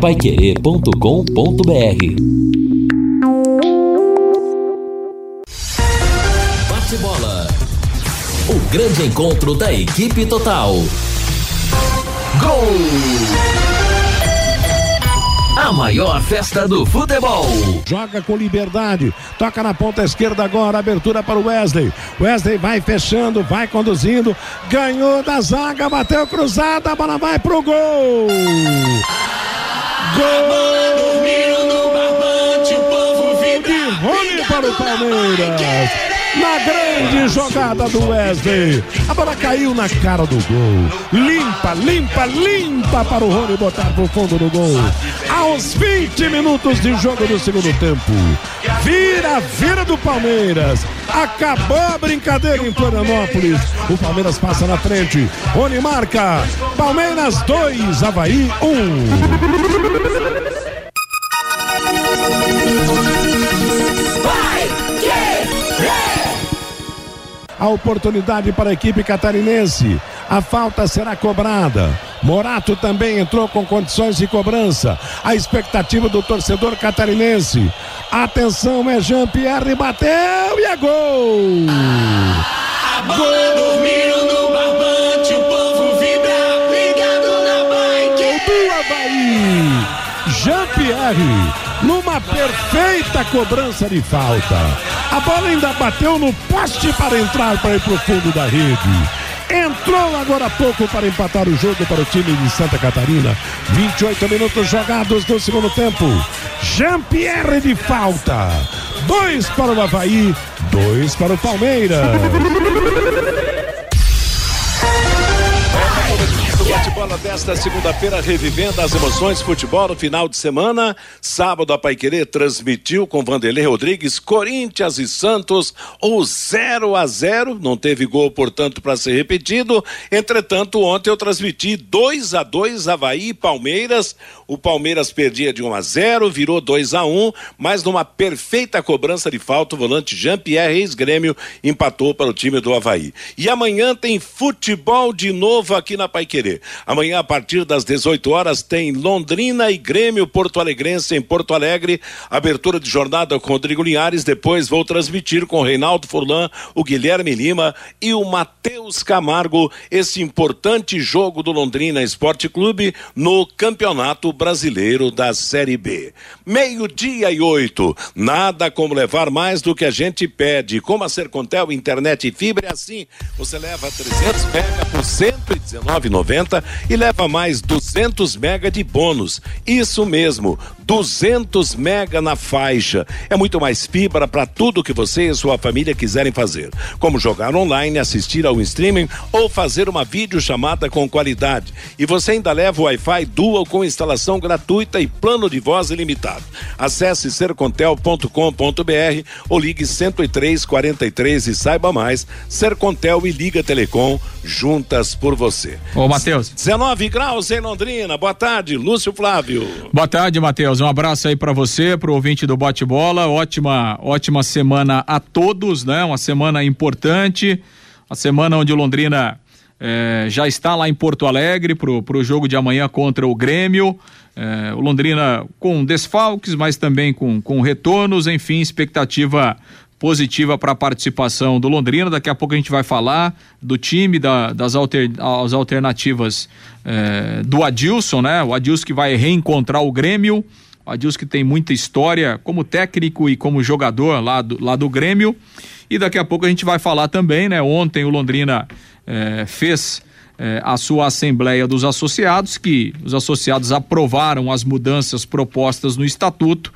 Paiquerê.com.br Bate bola. O grande encontro da equipe total. Gol! A maior festa do futebol. Joga com liberdade. Toca na ponta esquerda agora. Abertura para o Wesley. Wesley vai fechando, vai conduzindo. Ganhou da zaga, bateu cruzada. A bola vai pro gol. Gol! De Rony para o Palmeiras na grande jogada do Wesley. A bola caiu na cara do gol. Limpa, limpa, limpa para o Rony botar pro fundo do gol. Aos 20 minutos de jogo do segundo tempo. Vira, vira do Palmeiras. Acabou a brincadeira em Florianópolis. O Palmeiras passa na frente. Rony marca. Palmeiras 2, Havaí 1. Um. a oportunidade para a equipe catarinense. A falta será cobrada. Morato também entrou com condições de cobrança. A expectativa do torcedor catarinense. Atenção, é Jean-Pierre, bateu e é gol! A bola gol! dormiu no barbante, o povo vibra, ligado na bike. Do Havaí, Jean-Pierre numa perfeita cobrança de falta. A bola ainda bateu no poste para entrar para ir para o fundo da rede. Entrou agora há pouco para empatar o jogo para o time de Santa Catarina. 28 minutos jogados no segundo tempo. Jean-Pierre de falta. Dois para o Havaí, dois para o Palmeiras. Bate-bola desta segunda-feira, revivendo as emoções futebol no final de semana. Sábado, a Paiquerê transmitiu com Vanderlei Rodrigues, Corinthians e Santos, o 0 a 0 Não teve gol, portanto, para ser repetido. Entretanto, ontem eu transmiti 2 a 2 Havaí e Palmeiras. O Palmeiras perdia de 1 a 0 virou 2 a 1 mas numa perfeita cobrança de falta, o volante Jean-Pierre Reis Grêmio empatou para o time do Havaí. E amanhã tem futebol de novo aqui na Paiquerê. Amanhã, a partir das 18 horas, tem Londrina e Grêmio Porto Alegrense em Porto Alegre. Abertura de jornada com Rodrigo Linhares. Depois vou transmitir com o Reinaldo Furlan, o Guilherme Lima e o Matheus Camargo esse importante jogo do Londrina Esporte Clube no Campeonato Brasileiro da Série B. Meio-dia e oito. Nada como levar mais do que a gente pede. Como a Sercontel Internet e Fibra é assim. Você leva 300 mega por 119,90 e leva mais 200 mega de bônus. Isso mesmo, 200 mega na faixa. É muito mais fibra para tudo que você e sua família quiserem fazer, como jogar online, assistir ao streaming ou fazer uma videochamada com qualidade. E você ainda leva o Wi-Fi Dual com instalação gratuita e plano de voz ilimitado. Acesse sercontel.com.br ou ligue 103 43 e saiba mais. Sercontel e Liga Telecom juntas por você. Ô, Matheus. 19 graus em Londrina. Boa tarde, Lúcio Flávio. Boa tarde, Matheus. Um abraço aí para você, pro ouvinte do Bote Bola. Ótima, ótima semana a todos, né? Uma semana importante. A semana onde Londrina eh, já está lá em Porto Alegre pro, pro jogo de amanhã contra o Grêmio. O Londrina com desfalques, mas também com, com retornos, enfim, expectativa positiva para a participação do Londrina. Daqui a pouco a gente vai falar do time, da, das alter, as alternativas é, do Adilson, né? O Adilson que vai reencontrar o Grêmio. O Adilson que tem muita história como técnico e como jogador lá do, lá do Grêmio. E daqui a pouco a gente vai falar também, né? Ontem o Londrina é, fez é, a sua Assembleia dos Associados, que os associados aprovaram as mudanças propostas no estatuto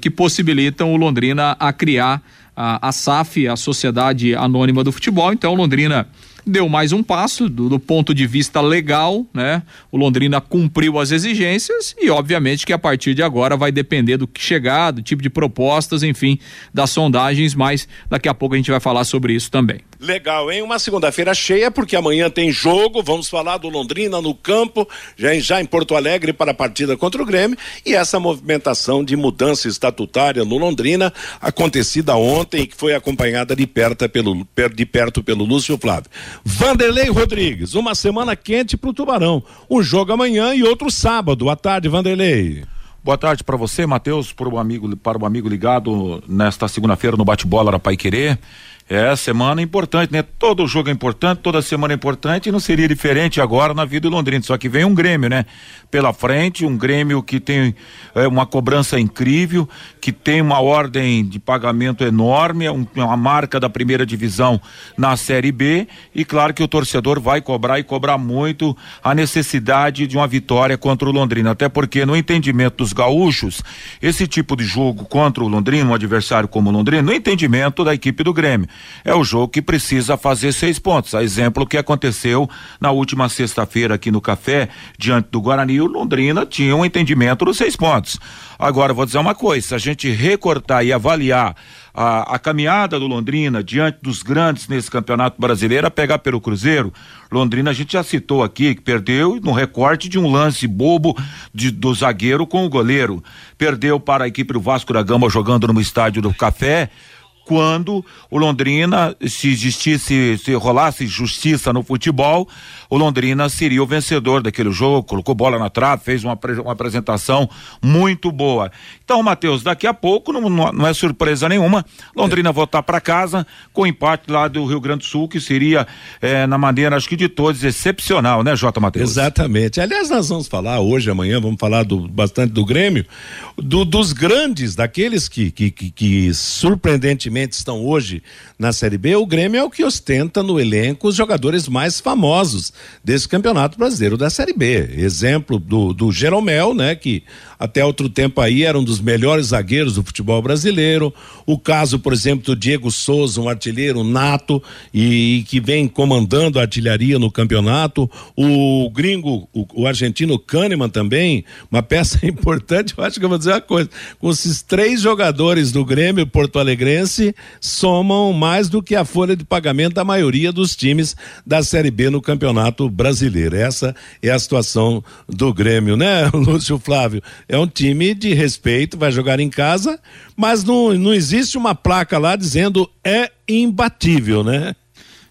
que possibilitam o Londrina a criar a, a SAF, a Sociedade Anônima do Futebol. Então, Londrina deu mais um passo do, do, ponto de vista legal, né? O Londrina cumpriu as exigências e, obviamente, que a partir de agora vai depender do que chegar, do tipo de propostas, enfim, das sondagens, mas daqui a pouco a gente vai falar sobre isso também. Legal, hein? Uma segunda-feira cheia, porque amanhã tem jogo. Vamos falar do Londrina no campo, já em, já em Porto Alegre para a partida contra o Grêmio. E essa movimentação de mudança estatutária no Londrina, acontecida ontem, que foi acompanhada de perto pelo, de perto pelo Lúcio Flávio. Vanderlei Rodrigues, uma semana quente para o Tubarão. Um jogo amanhã e outro sábado. À tarde, Vanderlei. Boa tarde para você, Matheus, para o amigo, para o amigo ligado nesta segunda-feira no bate-bola da Pai Querer. É, semana importante, né? Todo jogo é importante, toda semana é importante e não seria diferente agora na vida do Londrina. Só que vem um Grêmio, né? Pela frente, um Grêmio que tem é, uma cobrança incrível, que tem uma ordem de pagamento enorme, é um, é uma marca da primeira divisão na Série B. E claro que o torcedor vai cobrar e cobrar muito a necessidade de uma vitória contra o Londrina. Até porque, no entendimento dos gaúchos, esse tipo de jogo contra o Londrina, um adversário como o Londrina, no entendimento da equipe do Grêmio é o jogo que precisa fazer seis pontos. A exemplo que aconteceu na última sexta-feira aqui no Café, diante do Guarani, o Londrina tinha um entendimento dos seis pontos. Agora, vou dizer uma coisa: se a gente recortar e avaliar a, a, caminhada do Londrina diante dos grandes nesse campeonato brasileiro, a pegar pelo Cruzeiro, Londrina a gente já citou aqui que perdeu no recorte de um lance bobo de, do zagueiro com o goleiro. Perdeu para a equipe do Vasco da Gama jogando no estádio do Café quando o Londrina, se existisse, se rolasse justiça no futebol, o Londrina seria o vencedor daquele jogo, colocou bola na trave, fez uma, uma apresentação muito boa. Então, Matheus, daqui a pouco, não, não é surpresa nenhuma, Londrina é. voltar para casa com empate lá do Rio Grande do Sul, que seria, é, na maneira, acho que de todos, excepcional, né, Jota Matheus? Exatamente. Aliás, nós vamos falar hoje, amanhã, vamos falar do, bastante do Grêmio, do, dos grandes, daqueles que, que, que, que surpreendentemente estão hoje na Série B, o Grêmio é o que ostenta no elenco os jogadores mais famosos desse campeonato brasileiro da Série B. Exemplo do, do Jeromel, né? Que até outro tempo aí era um dos melhores zagueiros do futebol brasileiro. O caso, por exemplo, do Diego Souza, um artilheiro nato e, e que vem comandando a artilharia no campeonato. O gringo, o, o argentino Kahneman também, uma peça importante. Eu acho que eu vou dizer uma coisa: com esses três jogadores do Grêmio Porto Alegrense somam mais do que a folha de pagamento da maioria dos times da Série B no Campeonato Brasileiro. Essa é a situação do Grêmio, né, Lúcio Flávio? É um time de respeito, vai jogar em casa, mas não, não existe uma placa lá dizendo é imbatível, né?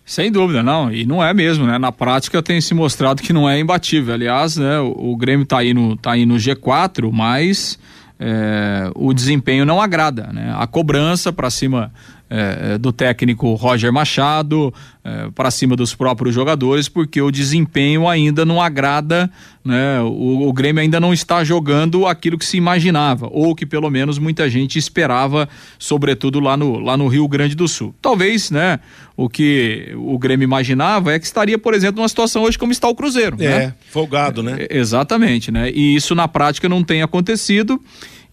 Sem dúvida, não. E não é mesmo, né? Na prática tem se mostrado que não é imbatível. Aliás, né, o, o Grêmio está aí, no, tá aí no G4, mas é, o desempenho não agrada, né? A cobrança para cima é, é, do técnico Roger Machado é, para cima dos próprios jogadores, porque o desempenho ainda não agrada, né? O, o, Grêmio ainda não está jogando aquilo que se imaginava, ou que pelo menos muita gente esperava, sobretudo lá no, lá no Rio Grande do Sul. Talvez, né? O que o Grêmio imaginava é que estaria, por exemplo, numa situação hoje como está o Cruzeiro. É, né? folgado, né? É, exatamente, né? E isso na prática não tem acontecido.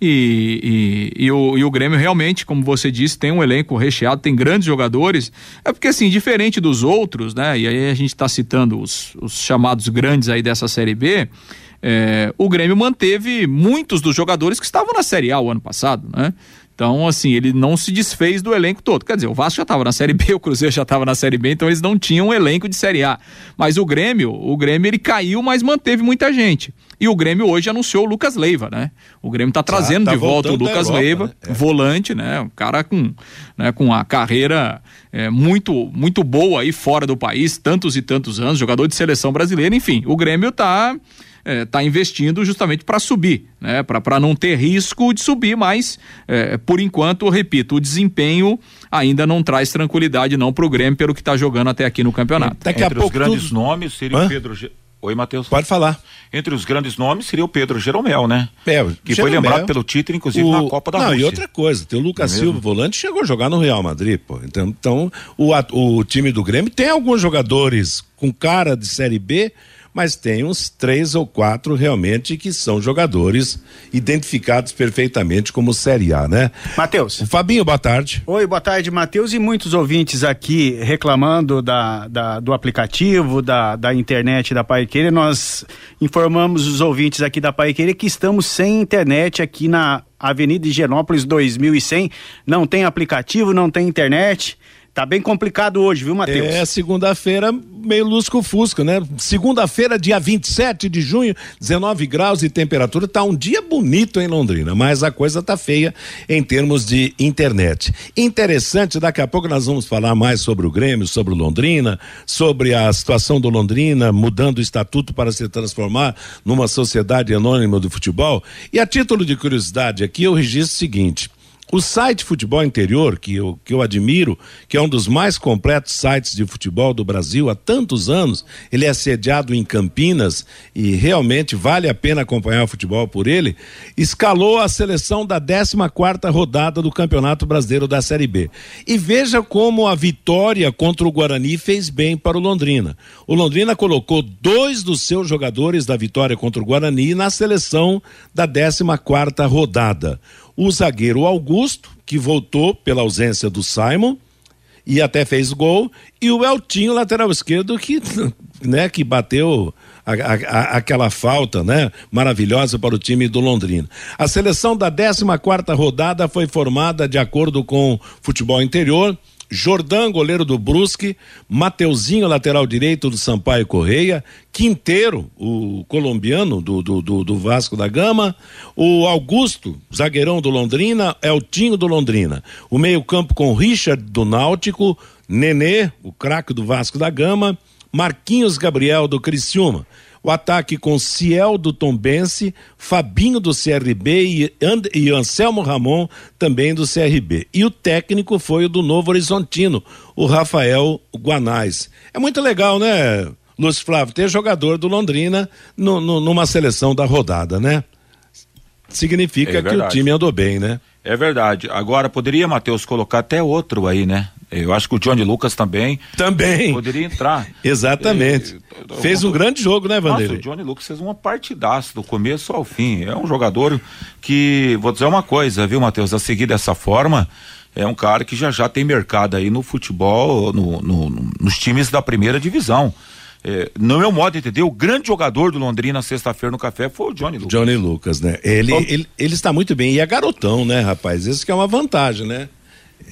E, e, e, o, e o Grêmio realmente, como você disse, tem um elenco recheado, tem grandes jogadores. É porque, assim, diferente dos outros, né? E aí a gente está citando os, os chamados grandes aí dessa Série B. É, o Grêmio manteve muitos dos jogadores que estavam na Série A o ano passado, né? Então, assim, ele não se desfez do elenco todo. Quer dizer, o Vasco já estava na Série B, o Cruzeiro já estava na Série B, então eles não tinham um elenco de Série A. Mas o Grêmio, o Grêmio ele caiu, mas manteve muita gente. E o Grêmio hoje anunciou o Lucas Leiva, né? O Grêmio está trazendo tá, tá de volta o Lucas Europa, Leiva, né? é. volante, né? Um cara com, né, com a carreira é, muito, muito boa aí fora do país, tantos e tantos anos, jogador de seleção brasileira, enfim. O Grêmio está está é, tá investindo justamente para subir, né? para não ter risco de subir, mas é, por enquanto, eu repito, o desempenho ainda não traz tranquilidade não para o Grêmio pelo que está jogando até aqui no campeonato. Daqui Entre a pouco os grandes tudo... nomes seria Hã? o Pedro. Oi, Matheus. Pode falar. Entre os grandes nomes seria o Pedro Jeromel, né? É, que Jeromel, foi lembrado pelo título, inclusive, o... na Copa da Não, Rússia. e outra coisa, tem o Lucas é Silva, volante, chegou a jogar no Real Madrid, pô. Então, então o, o time do Grêmio tem alguns jogadores com cara de Série B, mas tem uns três ou quatro realmente que são jogadores identificados perfeitamente como Série A, né? Matheus. Fabinho, boa tarde. Oi, boa tarde, Matheus. E muitos ouvintes aqui reclamando da, da do aplicativo, da, da internet da Paiqueira. Nós informamos os ouvintes aqui da Paiqueira que estamos sem internet aqui na Avenida Higienópolis 2100. Não tem aplicativo, não tem internet Tá bem complicado hoje, viu, Matheus? É, segunda-feira, meio lusco-fusco, né? Segunda-feira, dia 27 de junho, 19 graus de temperatura. Tá um dia bonito em Londrina, mas a coisa tá feia em termos de internet. Interessante, daqui a pouco nós vamos falar mais sobre o Grêmio, sobre o Londrina, sobre a situação do Londrina mudando o estatuto para se transformar numa sociedade anônima do futebol. E a título de curiosidade aqui, eu registro o seguinte. O site Futebol Interior, que eu, que eu admiro, que é um dos mais completos sites de futebol do Brasil há tantos anos, ele é sediado em Campinas e realmente vale a pena acompanhar o futebol por ele, escalou a seleção da 14 quarta rodada do Campeonato Brasileiro da Série B. E veja como a vitória contra o Guarani fez bem para o Londrina. O Londrina colocou dois dos seus jogadores da vitória contra o Guarani na seleção da 14 quarta rodada o zagueiro Augusto, que voltou pela ausência do Simon e até fez gol, e o Eltinho, lateral esquerdo, que, né, que bateu a, a, aquela falta, né, maravilhosa para o time do Londrina. A seleção da 14 quarta rodada foi formada de acordo com o futebol interior, Jordan, goleiro do Brusque, Mateuzinho, lateral direito do Sampaio Correia, Quinteiro, o colombiano do, do, do, do, Vasco da Gama, o Augusto, zagueirão do Londrina, Eltinho do Londrina. O meio-campo com Richard do Náutico, Nenê, o craque do Vasco da Gama, Marquinhos Gabriel do Criciúma. O ataque com Ciel do Tombense, Fabinho do CRB e, And e Anselmo Ramon também do CRB. E o técnico foi o do Novo Horizontino, o Rafael Guanais. É muito legal, né, Lúcio Flávio, ter jogador do Londrina no, no, numa seleção da rodada, né? Significa é que o time andou bem, né? É verdade. Agora, poderia, Matheus, colocar até outro aí, né? Eu acho que o Johnny Lucas também. Também. Poderia entrar. Exatamente. E, fez um grande jogo, né, Vanderlei? Nossa, o Johnny Lucas fez uma partidaça do começo ao fim. É um jogador que, vou dizer uma coisa, viu, Matheus? A seguir dessa forma, é um cara que já já tem mercado aí no futebol, no, no, no, nos times da primeira divisão. É, no meu modo de entender, o grande jogador do Londrina sexta-feira no café foi o Johnny Lucas. Johnny Lucas, né? Ele, ele, ele está muito bem. E é garotão, né, rapaz? Isso que é uma vantagem, né?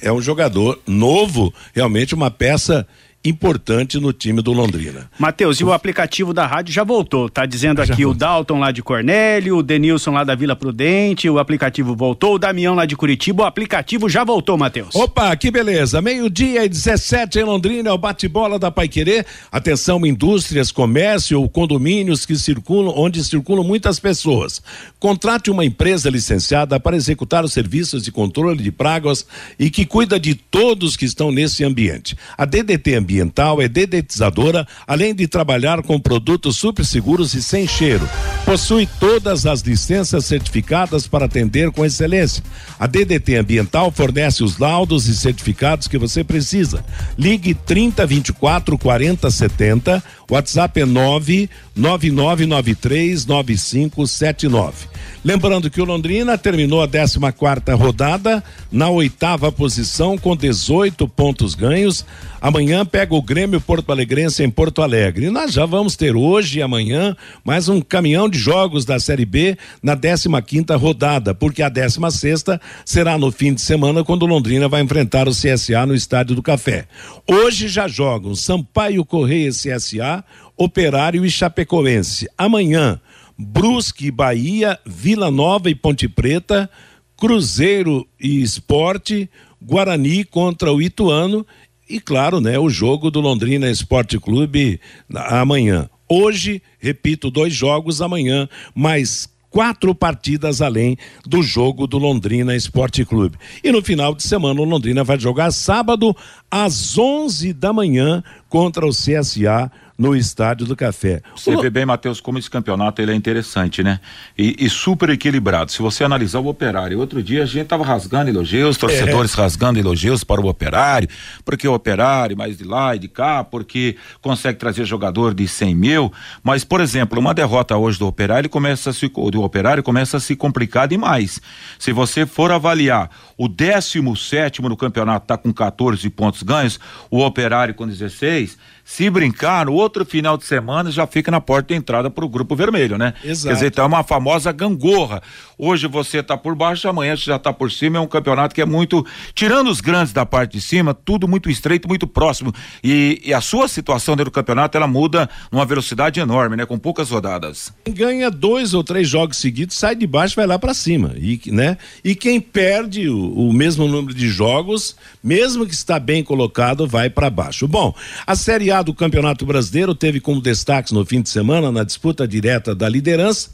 É um jogador novo, realmente uma peça importante no time do Londrina. Matheus, e o aplicativo da rádio já voltou, tá dizendo aqui o Dalton lá de Cornélio, o Denilson lá da Vila Prudente, o aplicativo voltou, o Damião lá de Curitiba, o aplicativo já voltou, Matheus. Opa, que beleza, meio-dia e 17 em Londrina, é o bate-bola da Paiquerê, atenção indústrias, comércio, condomínios que circulam, onde circulam muitas pessoas. Contrate uma empresa licenciada para executar os serviços de controle de pragas e que cuida de todos que estão nesse ambiente. A DDT Ambiente ambiental, é dedetizadora, além de trabalhar com produtos super seguros e sem cheiro. Possui todas as licenças certificadas para atender com excelência. A DDT Ambiental fornece os laudos e certificados que você precisa. Ligue 30 24 40 70. WhatsApp é 99993 9579. Lembrando que o Londrina terminou a 14 quarta rodada na oitava posição com 18 pontos ganhos. Amanhã pega o Grêmio Porto Alegrense em Porto Alegre. E nós já vamos ter hoje e amanhã mais um caminhão de jogos da Série B na 15 quinta rodada, porque a 16 sexta será no fim de semana quando o Londrina vai enfrentar o CSA no Estádio do Café. Hoje já jogam Sampaio Correia CSA, Operário e Chapecoense. Amanhã Brusque, Bahia, Vila Nova e Ponte Preta, Cruzeiro e Esporte, Guarani contra o Ituano e, claro, né, o jogo do Londrina Esporte Clube amanhã. Hoje, repito, dois jogos amanhã, mais quatro partidas além do jogo do Londrina Esporte Clube. E no final de semana, o Londrina vai jogar sábado às 11 da manhã contra o CSA no Estádio do Café. Você o... vê bem, Matheus, como esse campeonato ele é interessante, né? E, e, super equilibrado. Se você analisar o operário, outro dia a gente tava rasgando elogios, torcedores é. rasgando elogios para o operário, porque o operário mais de lá e de cá, porque consegue trazer jogador de 100 mil. Mas, por exemplo, uma derrota hoje do operário começa a se, do operário começa a se complicar demais. Se você for avaliar o 17 no campeonato, está com 14 pontos ganhos, o operário com 16 Se brincar, no outro final de semana já fica na porta de entrada para o grupo vermelho, né? Exato. Quer dizer, então é uma famosa gangorra. Hoje você tá por baixo, amanhã você já tá por cima. É um campeonato que é muito. Tirando os grandes da parte de cima, tudo muito estreito, muito próximo. E, e a sua situação dentro do campeonato, ela muda numa velocidade enorme, né? Com poucas rodadas. Quem ganha dois ou três jogos seguidos sai de baixo vai lá para cima e né e quem perde o, o, mesmo número de jogos mesmo que está bem colocado vai para baixo bom a série A do Campeonato Brasileiro teve como destaques no fim de semana na disputa direta da liderança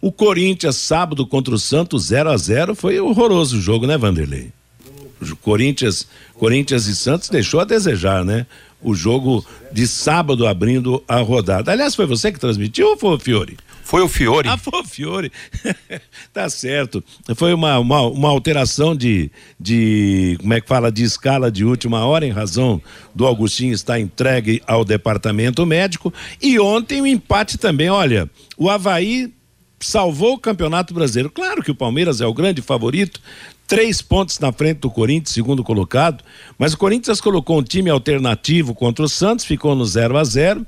o Corinthians sábado contra o Santos 0 a 0 foi horroroso o jogo né Vanderlei o Corinthians Corinthians e Santos deixou a desejar né o jogo de sábado abrindo a rodada. Aliás, foi você que transmitiu ou foi o Fiore? Foi o Fiore. Ah, foi o Fiore. tá certo. Foi uma, uma, uma, alteração de, de, como é que fala, de escala de última hora, em razão do Augustinho estar entregue ao departamento médico. E ontem o empate também, olha, o Havaí salvou o Campeonato Brasileiro. Claro que o Palmeiras é o grande favorito, três pontos na frente do Corinthians, segundo colocado, mas o Corinthians colocou um time alternativo contra o Santos, ficou no 0 a 0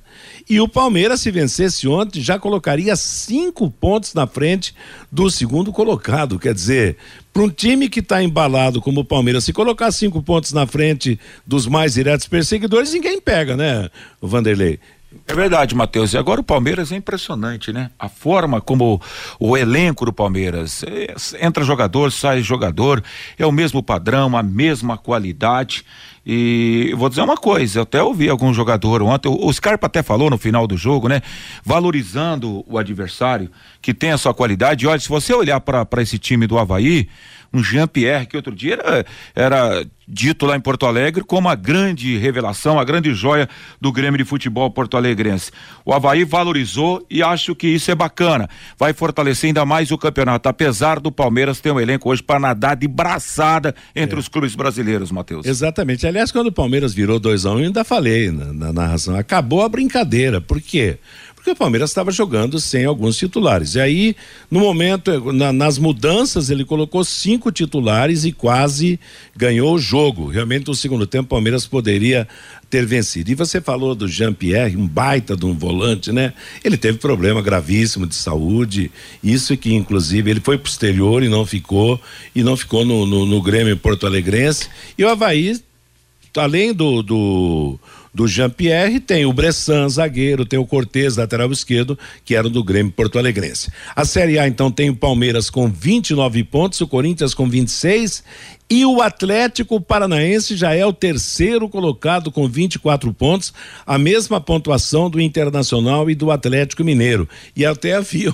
e o Palmeiras, se vencesse ontem, já colocaria cinco pontos na frente do segundo colocado. Quer dizer, para um time que está embalado como o Palmeiras, se colocar cinco pontos na frente dos mais diretos perseguidores, ninguém pega, né, Vanderlei? É verdade, Matheus. E agora o Palmeiras é impressionante, né? A forma como o, elenco do Palmeiras é, entra jogador, sai jogador, é o mesmo padrão, a mesma qualidade. E vou dizer uma coisa, eu até ouvi algum jogador ontem, o, o Scarpa até falou no final do jogo, né? Valorizando o adversário que tem a sua qualidade. E olha, se você olhar para esse time do Havaí, um Jean-Pierre, que outro dia era, era dito lá em Porto Alegre como a grande revelação, a grande joia do Grêmio de Futebol Porto Alegrense. O Havaí valorizou e acho que isso é bacana. Vai fortalecer ainda mais o campeonato, apesar do Palmeiras ter um elenco hoje para nadar de braçada entre é. os clubes brasileiros, Matheus. Exatamente. Aliás, quando o Palmeiras virou 2 a 1 um, eu ainda falei na, na narração, acabou a brincadeira. Por quê? porque o Palmeiras estava jogando sem alguns titulares. E aí, no momento, na, nas mudanças, ele colocou cinco titulares e quase ganhou o jogo. Realmente, no segundo tempo, o Palmeiras poderia ter vencido. E você falou do Jean-Pierre, um baita de um volante, né? Ele teve problema gravíssimo de saúde, isso que inclusive ele foi posterior e não ficou, e não ficou no, no, no Grêmio Porto Alegrense. E o Havaí, além do, do do Jean-Pierre, tem o Bressan, zagueiro, tem o Cortez, lateral esquerdo, que era do Grêmio Porto Alegrense. A Série A, então, tem o Palmeiras com 29 pontos, o Corinthians com 26 e o Atlético Paranaense já é o terceiro colocado com 24 pontos, a mesma pontuação do Internacional e do Atlético Mineiro. E até vi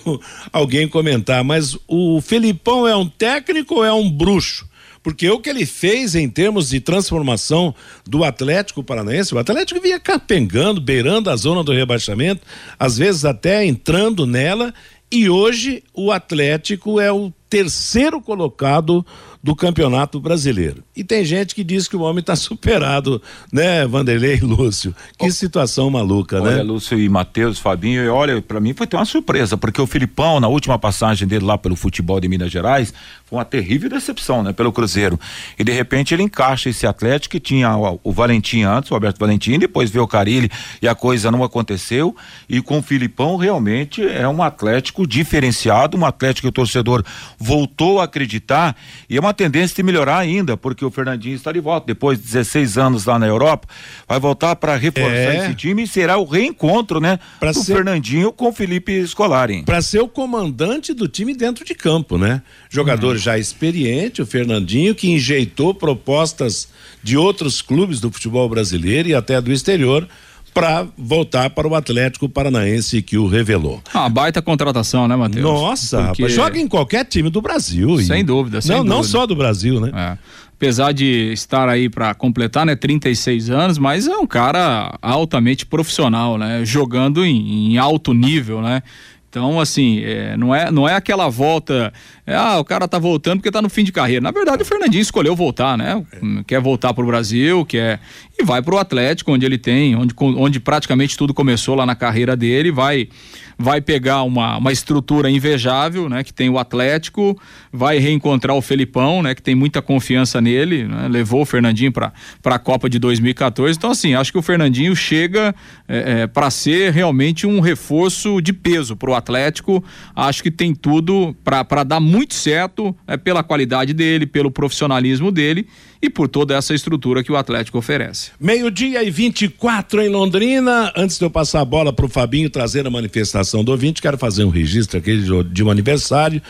alguém comentar, mas o Felipão é um técnico ou é um bruxo? Porque o que ele fez em termos de transformação do Atlético Paranaense, o Atlético vinha capengando, beirando a zona do rebaixamento, às vezes até entrando nela, e hoje o Atlético é o terceiro colocado do Campeonato Brasileiro. E tem gente que diz que o homem está superado, né, Vanderlei e Lúcio? Que situação maluca, olha, né? Lúcio e Matheus, Fabinho, e olha, para mim foi ter uma surpresa, porque o Filipão, na última passagem dele lá pelo futebol de Minas Gerais, foi uma terrível decepção, né, pelo Cruzeiro. E de repente ele encaixa esse Atlético que tinha o, o Valentim antes, o Alberto Valentim, depois veio o Carilli e a coisa não aconteceu. E com o Filipão realmente é um Atlético diferenciado, um Atlético que o torcedor voltou a acreditar e é uma tendência de melhorar ainda, porque o Fernandinho está de volta. Depois de 16 anos lá na Europa, vai voltar para reforçar é. esse time e será o reencontro, né? Pra do ser... Fernandinho com o Felipe Scolari. Para ser o comandante do time dentro de campo, né? Jogador uhum. já experiente, o Fernandinho, que enjeitou propostas de outros clubes do futebol brasileiro e até do exterior para voltar para o Atlético Paranaense que o revelou. Ah, baita contratação, né, Matheus? Nossa, Porque... rapaz, joga em qualquer time do Brasil. Sem e... dúvida, sem não, dúvida. Não só do Brasil, né? É. Apesar de estar aí para completar, né, 36 anos, mas é um cara altamente profissional, né? Jogando em, em alto nível, né? Então, assim, é, não, é, não é aquela volta, é, ah, o cara tá voltando porque tá no fim de carreira. Na verdade, o Fernandinho escolheu voltar, né? Quer voltar pro Brasil, quer. E vai pro Atlético, onde ele tem, onde, onde praticamente tudo começou lá na carreira dele, vai vai pegar uma, uma estrutura invejável, né? Que tem o Atlético, vai reencontrar o Felipão, né? Que tem muita confiança nele, né? levou o Fernandinho para a Copa de 2014. Então, assim, acho que o Fernandinho chega é, é, para ser realmente um reforço de peso para o Atlético. Acho que tem tudo para dar muito certo é, pela qualidade dele, pelo profissionalismo dele e por toda essa estrutura que o Atlético oferece. Meio-dia e 24 em Londrina. Antes de eu passar a bola para o Fabinho trazer a manifestação do ouvinte, quero fazer um registro aqui de, um aniversário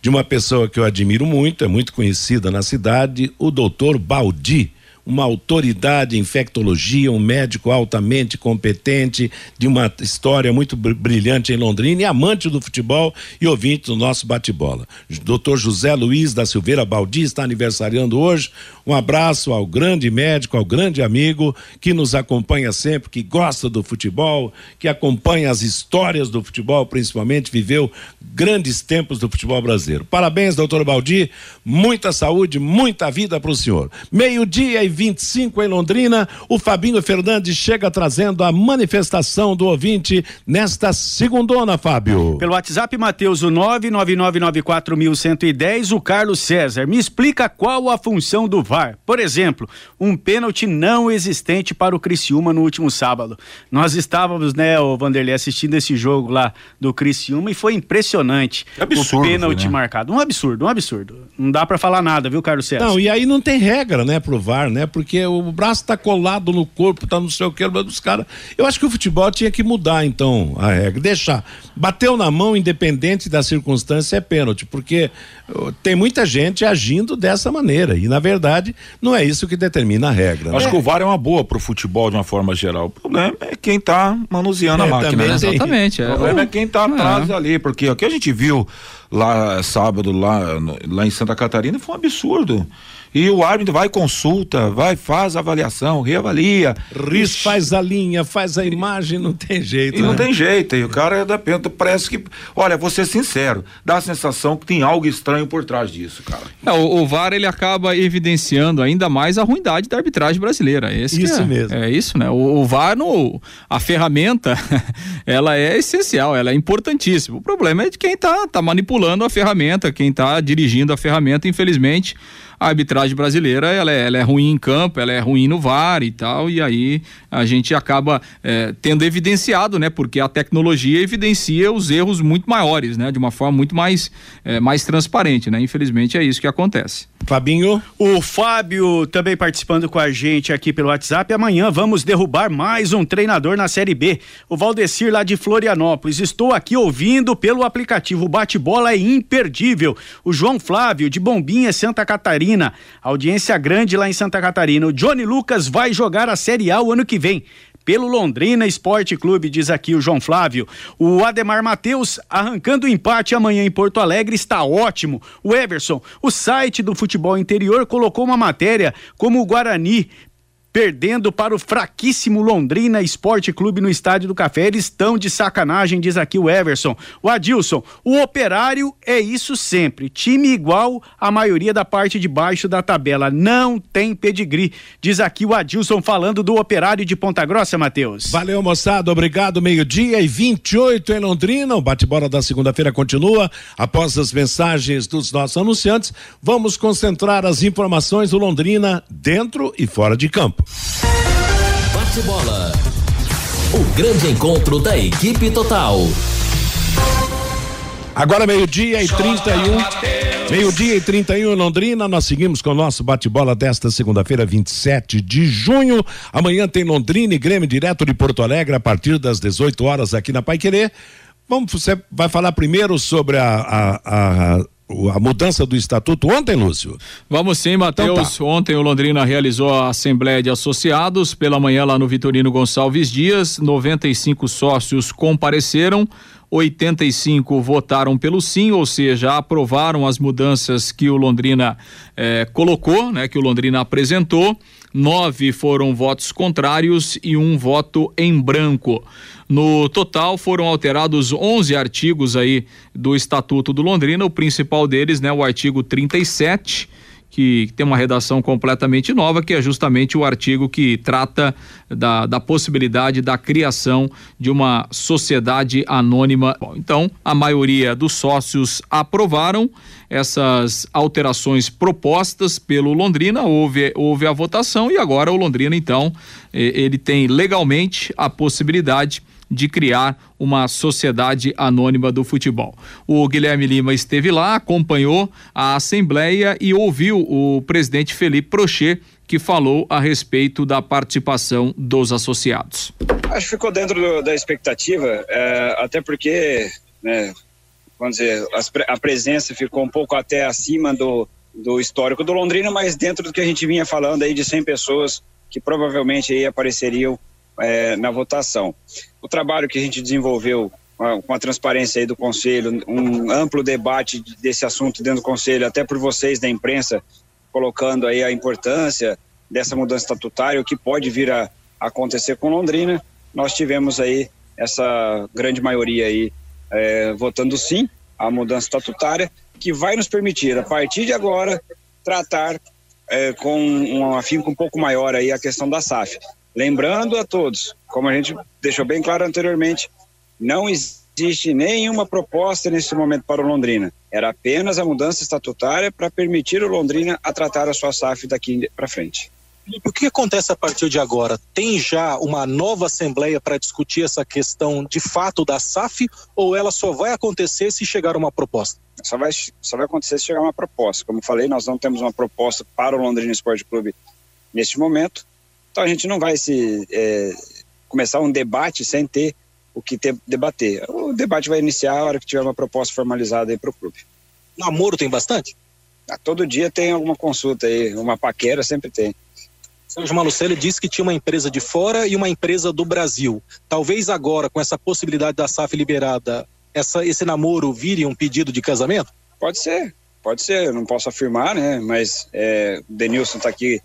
de uma pessoa que eu admiro muito, é muito conhecida na cidade, o doutor Baldi uma autoridade em infectologia, um médico altamente competente, de uma história muito brilhante em Londrina e amante do futebol e ouvinte do nosso bate-bola. Dr. José Luiz da Silveira Baldi está aniversariando hoje. Um abraço ao grande médico, ao grande amigo que nos acompanha sempre, que gosta do futebol, que acompanha as histórias do futebol, principalmente viveu grandes tempos do futebol brasileiro. Parabéns, doutor Baldi. Muita saúde, muita vida para o senhor. Meio-dia e 25 em Londrina, o Fabinho Fernandes chega trazendo a manifestação do ouvinte nesta segundona, Fábio. Pelo WhatsApp, Matheus, o 99994110, o Carlos César. Me explica qual a função do VAR. Por exemplo, um pênalti não existente para o Criciúma no último sábado. Nós estávamos, né, o Vanderlei, assistindo esse jogo lá do Criciúma e foi impressionante. É absurdo, o pênalti né? marcado. Um absurdo, um absurdo. Não dá para falar nada, viu, Carlos César? Não, e aí não tem regra, né, pro VAR, né? Porque o braço tá colado no corpo, tá não sei o que, dos caras. Eu acho que o futebol tinha que mudar, então, a regra. Deixar. Bateu na mão, independente da circunstância, é pênalti, porque uh, tem muita gente agindo dessa maneira. E, na verdade, não é isso que determina a regra. Acho né? que o VAR é uma boa pro futebol de uma forma geral. O problema é quem tá manuseando É, a máquina, também né? Exatamente. O problema é quem tá atrás ali, porque o que a gente viu lá sábado, lá, lá em Santa Catarina, foi um absurdo. E o árbitro vai, consulta, vai, faz avaliação, reavalia. Riz faz a linha, faz a imagem, não tem jeito. E não né? tem jeito, e o cara é da penta, parece que, olha, vou ser sincero, dá a sensação que tem algo estranho por trás disso, cara. É, o, o VAR ele acaba evidenciando ainda mais a ruindade da arbitragem brasileira. Esse que Isso é, mesmo. É isso, né? O, o VAR, no, a ferramenta, ela é essencial, ela é importantíssima. O problema é de quem tá, tá manipulando a ferramenta, quem tá dirigindo a ferramenta, infelizmente. A arbitragem brasileira ela é, ela é ruim em campo, ela é ruim no VAR e tal, e aí a gente acaba eh, tendo evidenciado, né? Porque a tecnologia evidencia os erros muito maiores, né? De uma forma muito mais, eh, mais transparente, né? Infelizmente é isso que acontece. Fabinho, O Fábio também participando com a gente aqui pelo WhatsApp. Amanhã vamos derrubar mais um treinador na Série B. O Valdecir lá de Florianópolis. Estou aqui ouvindo pelo aplicativo. O bate-bola é imperdível. O João Flávio de Bombinha, Santa Catarina. Audiência grande lá em Santa Catarina. O Johnny Lucas vai jogar a Série A o ano que vem. Pelo Londrina Esporte Clube, diz aqui o João Flávio. O Ademar Matheus, arrancando o empate amanhã em Porto Alegre, está ótimo. O Everson, o site do futebol interior colocou uma matéria como o Guarani perdendo para o fraquíssimo Londrina Esporte Clube no Estádio do Café. Eles estão de sacanagem, diz aqui o Everson. O Adilson, o operário é isso sempre. Time igual a maioria da parte de baixo da tabela. Não tem pedigree, diz aqui o Adilson falando do operário de Ponta Grossa, Matheus. Valeu, moçada. Obrigado. Meio-dia e 28 em Londrina. O bate-bola da segunda-feira continua. Após as mensagens dos nossos anunciantes, vamos concentrar as informações do Londrina dentro e fora de campo. Bate-bola. O grande encontro da equipe total. Agora meio-dia e 31. Meio-dia e 31 em Londrina, nós seguimos com o nosso bate-bola desta segunda-feira, 27 de junho. Amanhã tem Londrina e Grêmio direto de Porto Alegre a partir das 18 horas aqui na Pai Querer. Vamos, você vai falar primeiro sobre a, a, a, a mudança do estatuto ontem, Lúcio? Vamos sim, Matheus. Então Ontem o Londrina realizou a Assembleia de Associados pela manhã lá no Vitorino Gonçalves Dias. 95 sócios compareceram. 85 votaram pelo sim, ou seja, aprovaram as mudanças que o Londrina eh, colocou, né, que o Londrina apresentou. Nove foram votos contrários e um voto em branco. No total foram alterados 11 artigos aí do Estatuto do Londrina, o principal deles, né, o artigo 37 que tem uma redação completamente nova, que é justamente o artigo que trata da, da possibilidade da criação de uma sociedade anônima. Bom, então, a maioria dos sócios aprovaram essas alterações propostas pelo Londrina, houve, houve a votação e agora o Londrina, então, eh, ele tem legalmente a possibilidade de criar uma sociedade anônima do futebol. O Guilherme Lima esteve lá, acompanhou a assembleia e ouviu o presidente Felipe Prochet que falou a respeito da participação dos associados. Acho que ficou dentro do, da expectativa, é, até porque, né, vamos dizer, a presença ficou um pouco até acima do, do histórico do Londrina, mas dentro do que a gente vinha falando aí de 100 pessoas que provavelmente aí apareceriam é, na votação. O trabalho que a gente desenvolveu com a transparência aí do Conselho, um amplo debate desse assunto dentro do Conselho, até por vocês da imprensa, colocando aí a importância dessa mudança estatutária, o que pode vir a acontecer com Londrina, nós tivemos aí essa grande maioria aí é, votando sim à mudança estatutária, que vai nos permitir, a partir de agora, tratar é, com um afinco um pouco maior aí a questão da SAF. Lembrando a todos, como a gente deixou bem claro anteriormente, não existe nenhuma proposta nesse momento para o Londrina. Era apenas a mudança estatutária para permitir o Londrina a tratar a sua SAF daqui para frente. Felipe, o que acontece a partir de agora? Tem já uma nova assembleia para discutir essa questão de fato da SAF ou ela só vai acontecer se chegar uma proposta? Só vai, só vai acontecer se chegar uma proposta. Como falei, nós não temos uma proposta para o Londrina Esporte Clube neste momento. Então a gente não vai se é, começar um debate sem ter o que ter, debater. O debate vai iniciar a hora que tiver uma proposta formalizada aí para o clube. Namoro tem bastante? Ah, todo dia tem alguma consulta aí, uma paquera sempre tem. Sérgio Malucelli disse que tinha uma empresa de fora e uma empresa do Brasil. Talvez agora, com essa possibilidade da SAF liberada, essa, esse namoro vire um pedido de casamento? Pode ser, pode ser, eu não posso afirmar, né? Mas é, o Denilson está aqui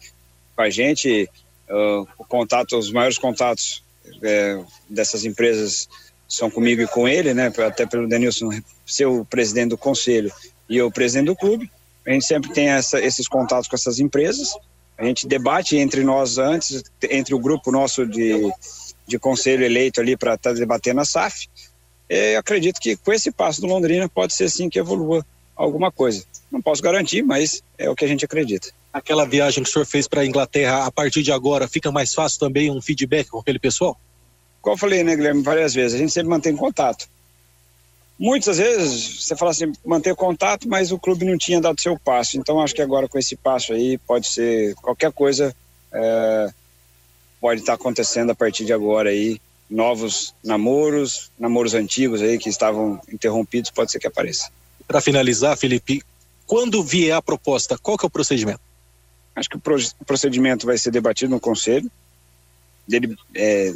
com a gente, o contato, os maiores contatos é, dessas empresas são comigo e com ele, né? Até pelo Denilson ser o presidente do conselho e eu presidente do clube. A gente sempre tem essa, esses contatos com essas empresas. A gente debate entre nós antes, entre o grupo nosso de, de conselho eleito ali para estar tá debatendo a SAF. E acredito que com esse passo do Londrina pode ser sim que evolua alguma coisa. Não posso garantir, mas é o que a gente acredita aquela viagem que o senhor fez para a Inglaterra, a partir de agora, fica mais fácil também um feedback com aquele pessoal? Como eu falei, né, Guilherme, várias vezes, a gente sempre mantém contato. Muitas vezes você fala assim, manter contato, mas o clube não tinha dado seu passo. Então acho que agora com esse passo aí pode ser qualquer coisa é, pode estar tá acontecendo a partir de agora aí. Novos namoros, namoros antigos aí que estavam interrompidos, pode ser que apareça. Para finalizar, Felipe, quando vier a proposta, qual que é o procedimento? Acho que o procedimento vai ser debatido no Conselho, dele, é,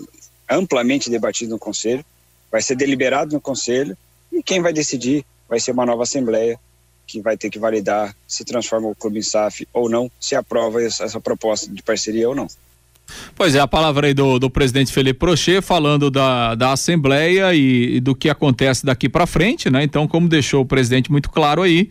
amplamente debatido no Conselho, vai ser deliberado no Conselho e quem vai decidir vai ser uma nova Assembleia que vai ter que validar se transforma o clube em SAF ou não, se aprova essa, essa proposta de parceria ou não. Pois é, a palavra aí do, do presidente Felipe Prochet falando da, da Assembleia e, e do que acontece daqui para frente, né? Então, como deixou o presidente muito claro aí,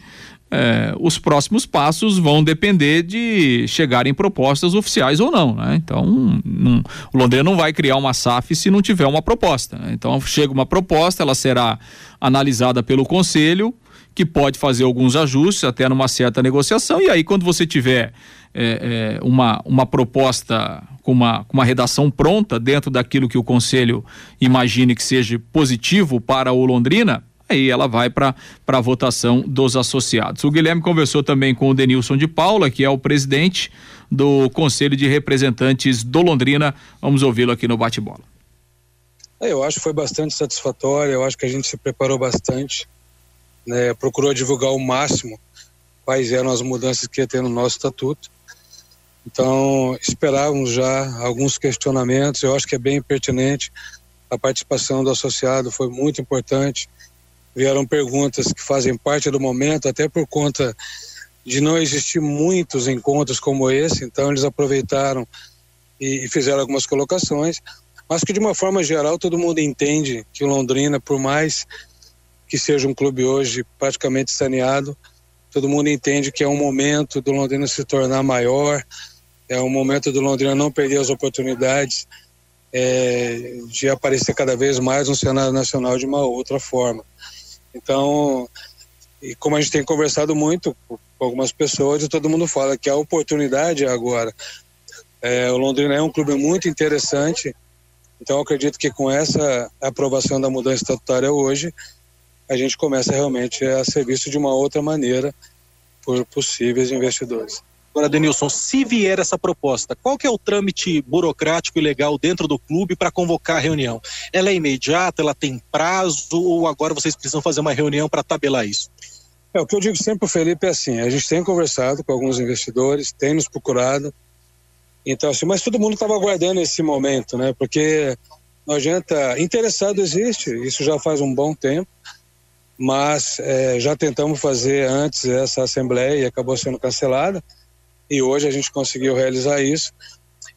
é, os próximos passos vão depender de chegarem propostas oficiais ou não, né? Então, não, o Londrina não vai criar uma SAF se não tiver uma proposta. Né? Então, chega uma proposta, ela será analisada pelo conselho, que pode fazer alguns ajustes até numa certa negociação, e aí, quando você tiver é, é, uma, uma proposta com uma, com uma redação pronta dentro daquilo que o conselho imagine que seja positivo para o Londrina, aí ela vai para a votação dos associados. O Guilherme conversou também com o Denilson de Paula, que é o presidente do Conselho de Representantes do Londrina. Vamos ouvi-lo aqui no bate-bola. É, eu acho que foi bastante satisfatório, eu acho que a gente se preparou bastante, né, procurou divulgar o máximo quais eram as mudanças que ia ter no nosso estatuto. Então, esperávamos já alguns questionamentos, eu acho que é bem pertinente. A participação do associado foi muito importante. Vieram perguntas que fazem parte do momento, até por conta de não existir muitos encontros como esse, então eles aproveitaram e, fizeram algumas colocações, mas que de uma forma geral todo mundo entende que o Londrina, por mais que seja um clube hoje praticamente saneado, Todo mundo entende que é um momento do Londrina se tornar maior, é um momento do Londrina não perder as oportunidades é, de aparecer cada vez mais no cenário nacional de uma outra forma. Então, e como a gente tem conversado muito com algumas pessoas, e todo mundo fala que a oportunidade é agora. É, o Londrina é um clube muito interessante, então acredito que com essa aprovação da mudança estatutária hoje, a gente começa realmente a ser visto de uma outra maneira por possíveis investidores. Agora, Denilson, se vier essa proposta, qual que é o trâmite burocrático e legal dentro do clube para convocar a reunião? Ela é imediata, ela tem prazo? Ou agora vocês precisam fazer uma reunião para tabelar isso? É, o que eu digo sempre, Felipe, é assim, a gente tem conversado com alguns investidores, tem nos procurado, então assim, mas todo mundo estava aguardando esse momento, né, porque não adianta, interessado existe, isso já faz um bom tempo, mas é, já tentamos fazer antes essa assembleia e acabou sendo cancelada, e hoje a gente conseguiu realizar isso.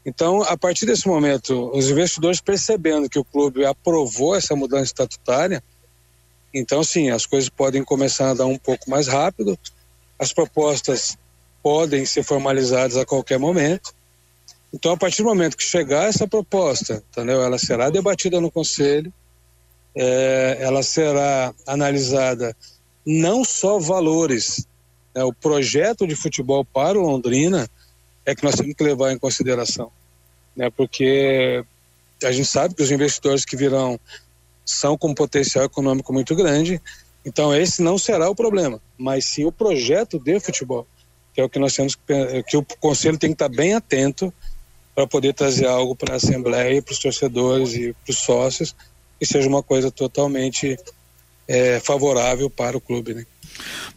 Então, a partir desse momento, os investidores percebendo que o clube aprovou essa mudança estatutária, então sim, as coisas podem começar a andar um pouco mais rápido, as propostas podem ser formalizadas a qualquer momento. Então, a partir do momento que chegar essa proposta, entendeu? ela será debatida no conselho, é, ela será analisada não só valores né, o projeto de futebol para o Londrina é que nós temos que levar em consideração, né, porque a gente sabe que os investidores que virão são com potencial econômico muito grande, então esse não será o problema, mas sim o projeto de futebol, que é o que nós temos que, que o conselho tem que estar bem atento para poder trazer algo para a Assembleia, para os torcedores e para os sócios, que seja uma coisa totalmente é, favorável para o clube. Né?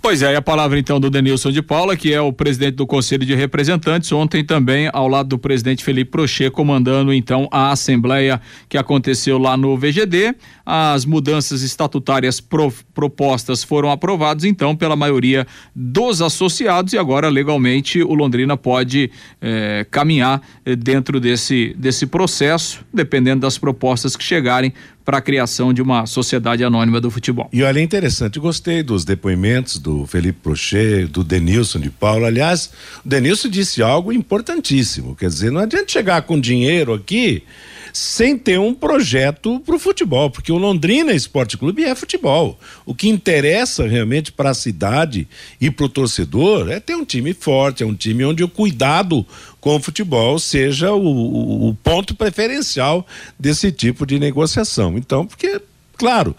Pois é, e a palavra então do Denilson de Paula, que é o presidente do Conselho de Representantes, ontem também ao lado do presidente Felipe Prochê, comandando então a assembleia que aconteceu lá no VGD. As mudanças estatutárias pro, propostas foram aprovadas então pela maioria dos associados e agora legalmente o Londrina pode eh, caminhar eh, dentro desse, desse processo, dependendo das propostas que chegarem para a criação de uma sociedade anônima do futebol. E olha, é interessante, gostei dos depoimentos do Felipe Prochet, do Denilson de Paulo. Aliás, o Denilson disse algo importantíssimo. Quer dizer, não adianta chegar com dinheiro aqui sem ter um projeto para o futebol, porque o Londrina Esporte Clube é futebol. O que interessa realmente para a cidade e para o torcedor é ter um time forte, é um time onde o cuidado com o futebol seja o, o ponto preferencial desse tipo de negociação. Então, porque Claro,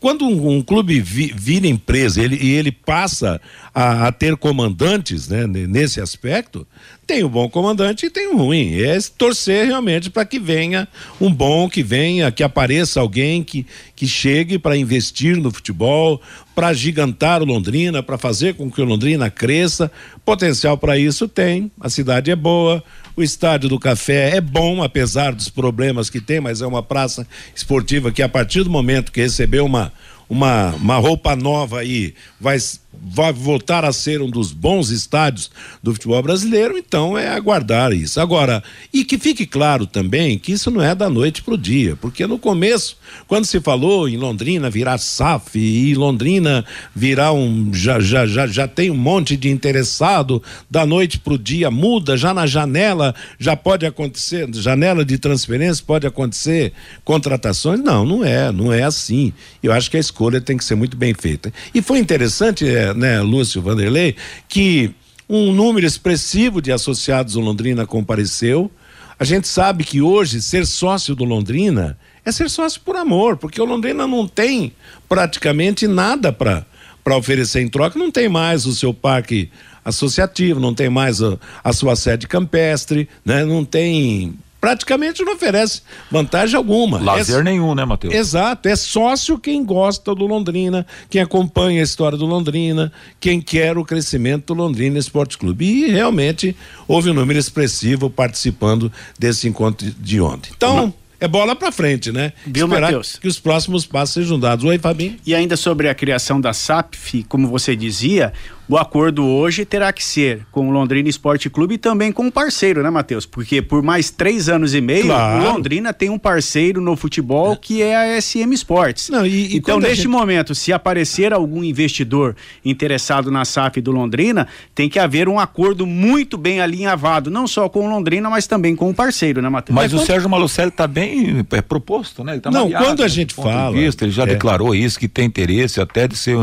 quando um, um clube vi, vira empresa ele, e ele passa a, a, ter comandantes né, nesse aspecto, tem o um bom comandante e tem o um ruim. É torcer realmente para que venha um bom, que venha, que apareça alguém que, que chegue para investir no futebol, para gigantar o Londrina, para fazer com que o Londrina cresça. Potencial para isso tem, a cidade é boa, o estádio do Café é bom, apesar dos problemas que tem, mas é uma praça esportiva que a partir do momento que recebeu uma uma, uma roupa nova aí, vai, vai voltar a ser um dos bons estádios do futebol brasileiro, então é aguardar isso. Agora, e que fique claro também que isso não é da noite para o dia, porque no começo, quando se falou em Londrina virar SAF e Londrina virar um. Já, já, já, já tem um monte de interessado, da noite para o dia muda, já na janela já pode acontecer, janela de transferência pode acontecer contratações. Não, não é, não é assim. Eu acho que a escolha tem que ser muito bem feita. E foi interessante, é, né, Lúcio Vanderlei, que um número expressivo de associados do Londrina compareceu. A gente sabe que hoje ser sócio do Londrina é ser sócio por amor, porque o Londrina não tem praticamente nada para para oferecer em troca, não tem mais o seu parque associativo, não tem mais a, a sua sede campestre, né? Não tem praticamente não oferece vantagem alguma. Lazer é, nenhum, né, Matheus? Exato, é sócio quem gosta do Londrina, quem acompanha a história do Londrina, quem quer o crescimento do Londrina Esporte Clube. E realmente houve um número expressivo participando desse encontro de ontem. Então, é bola pra frente, né? Viu, Esperar Matheus? que os próximos passos sejam dados. Oi, Fabinho. E ainda sobre a criação da SAPF, como você dizia, o acordo hoje terá que ser com o Londrina Esporte Clube e também com o parceiro, né, Matheus? Porque por mais três anos e meio, Claro. o Londrina tem um parceiro no futebol que é a SM Sports. Não, e- e então, neste gente- momento, se aparecer algum investidor interessado na SAF do Londrina, tem que haver um acordo muito bem alinhavado, não só com o Londrina, mas também com o parceiro, né, Matheus? Mas o quando- Sérgio Malucelli está bem é, proposto, né? Ele tá Não, quando a né, gente fala, vista, ele já é. declarou isso, que tem interesse até de ser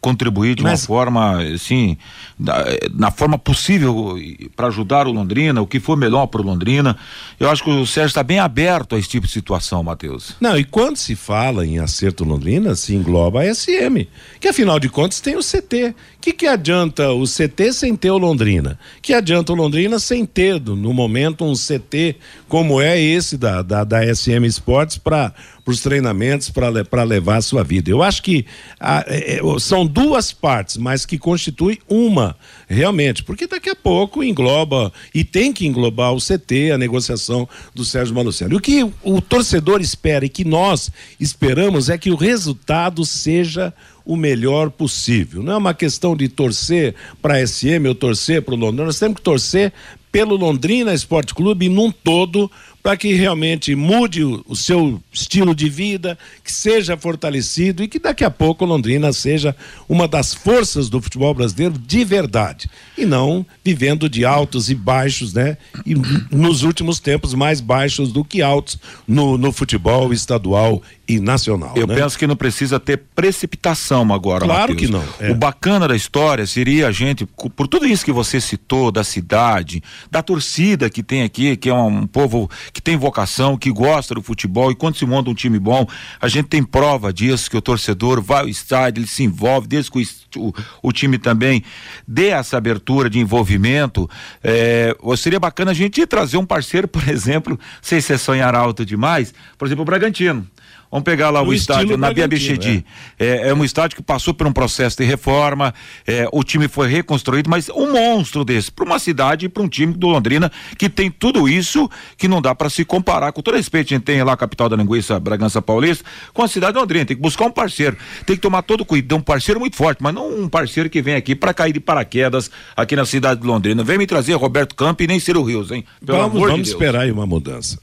contribuir de Mas- uma forma, assim, da- na forma possível para ajudar o Londrina, o que for melhor para o Londrina. Eu acho que o Sérgio está bem aberto a esse tipo de situação, Matheus. Não, e quando se fala em acerto Londrina, se engloba a SM, que afinal de contas tem o CT. Que, que adianta o CT sem ter o Londrina? Que adianta o Londrina sem ter, no momento, um CT como é esse da, da, da SM Esportes para os treinamentos, para levar a sua vida? Eu acho que ah, é, é, são duas partes, mas que constitui uma, realmente, porque daqui a pouco engloba, e tem que englobar o CT, a negociação do Sérgio Malucelli. O que o torcedor espera e que nós esperamos é que o resultado seja o melhor possível. Não é uma questão de torcer para a SM ou torcer para o Londrina, nós temos que torcer pelo Londrina Esporte Clube num todo para que realmente mude o, seu estilo de vida, que seja fortalecido e que daqui a pouco Londrina seja uma das forças do futebol brasileiro de verdade e não vivendo de altos e baixos, né? E nos últimos tempos mais baixos do que altos no, no futebol estadual e nacional. Eu né? penso que não precisa ter precipitação agora. Claro Matheus. que não, é. O bacana da história seria a gente, por tudo isso que você citou, da cidade, da torcida que tem aqui, que é um povo que tem vocação, que gosta do futebol, e quando se monta um time bom, a gente tem prova disso, que o torcedor vai ao estádio, ele se envolve, desde que o, o, time também dê essa abertura de envolvimento. É, seria bacana a gente trazer um parceiro, por exemplo, sei se é sonhar alto demais, por exemplo, o Bragantino. Vamos pegar lá No o estádio na Bia Bichedi. É, é um estádio que passou por um processo de reforma, é, o time foi reconstruído, mas um monstro desse, para uma cidade e para um time do Londrina que tem tudo isso que não dá para se comparar. Com todo respeito, a gente tem lá a capital da linguiça, Bragança Paulista, com a cidade de Londrina. Tem que buscar um parceiro, tem que tomar todo cuidado, um parceiro muito forte, mas não um parceiro que vem aqui para cair de paraquedas aqui na cidade de Londrina. Vem me trazer Roberto Campo e nem Ciro Rios, hein? Pelo vamos vamos de esperar aí uma mudança.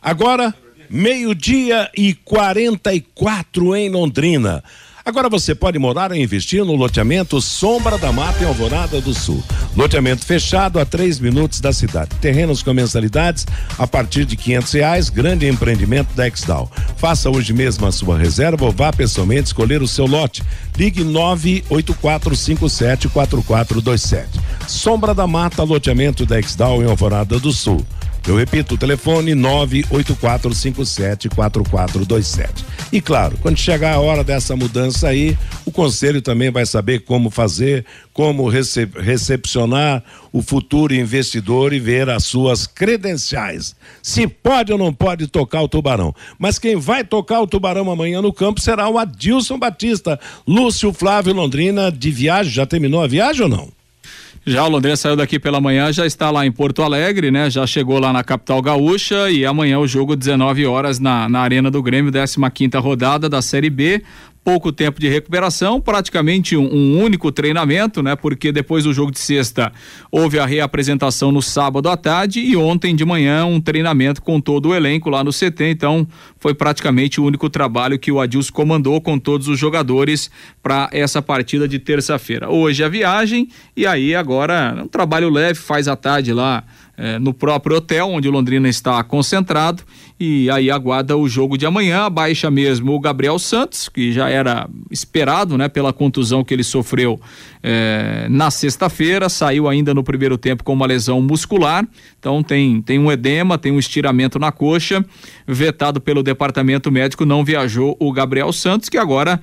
Agora, meio-dia e 44 em Londrina. Agora você pode morar e investir no loteamento Sombra da Mata em Alvorada do Sul. Loteamento fechado a três minutos da cidade. Terrenos com mensalidades a partir de quinhentos reais. Grande empreendimento da Exdal. Faça hoje mesmo a sua reserva ou vá pessoalmente escolher o seu lote. Ligue 984574427. Sombra da Mata, loteamento da Exdal em Alvorada do Sul. Eu repito, o telefone 984574427. E claro, quando chegar a hora dessa mudança aí, o conselho também vai saber como fazer, como rece- recepcionar o futuro investidor e ver as suas credenciais. Se pode ou não pode tocar o tubarão. Mas quem vai tocar o tubarão amanhã no campo será o Adilson Batista. Lúcio Flávio Londrina de viagem, já terminou a viagem ou não? Já o Londrina saiu daqui pela manhã, já está lá em Porto Alegre, né? Já chegou lá na capital gaúcha e amanhã o jogo 19 horas na, na Arena do Grêmio, 15 quinta rodada da Série B. Pouco tempo de recuperação, praticamente um, um único treinamento, né? Porque depois do jogo de sexta houve a reapresentação no sábado à tarde e ontem de manhã um treinamento com todo o elenco lá no CT. Então foi praticamente o único trabalho que o Adilson comandou com todos os jogadores para essa partida de terça-feira. Hoje a viagem e aí agora um trabalho leve, faz à tarde lá eh, no próprio hotel onde o Londrina está concentrado e aí aguarda o jogo de amanhã, baixa mesmo o Gabriel Santos, que já era esperado, né, pela contusão que ele sofreu eh, na sexta-feira, saiu ainda no primeiro tempo com uma lesão muscular, então tem, tem um edema, tem um estiramento na coxa, vetado pelo departamento médico, não viajou o Gabriel Santos, que agora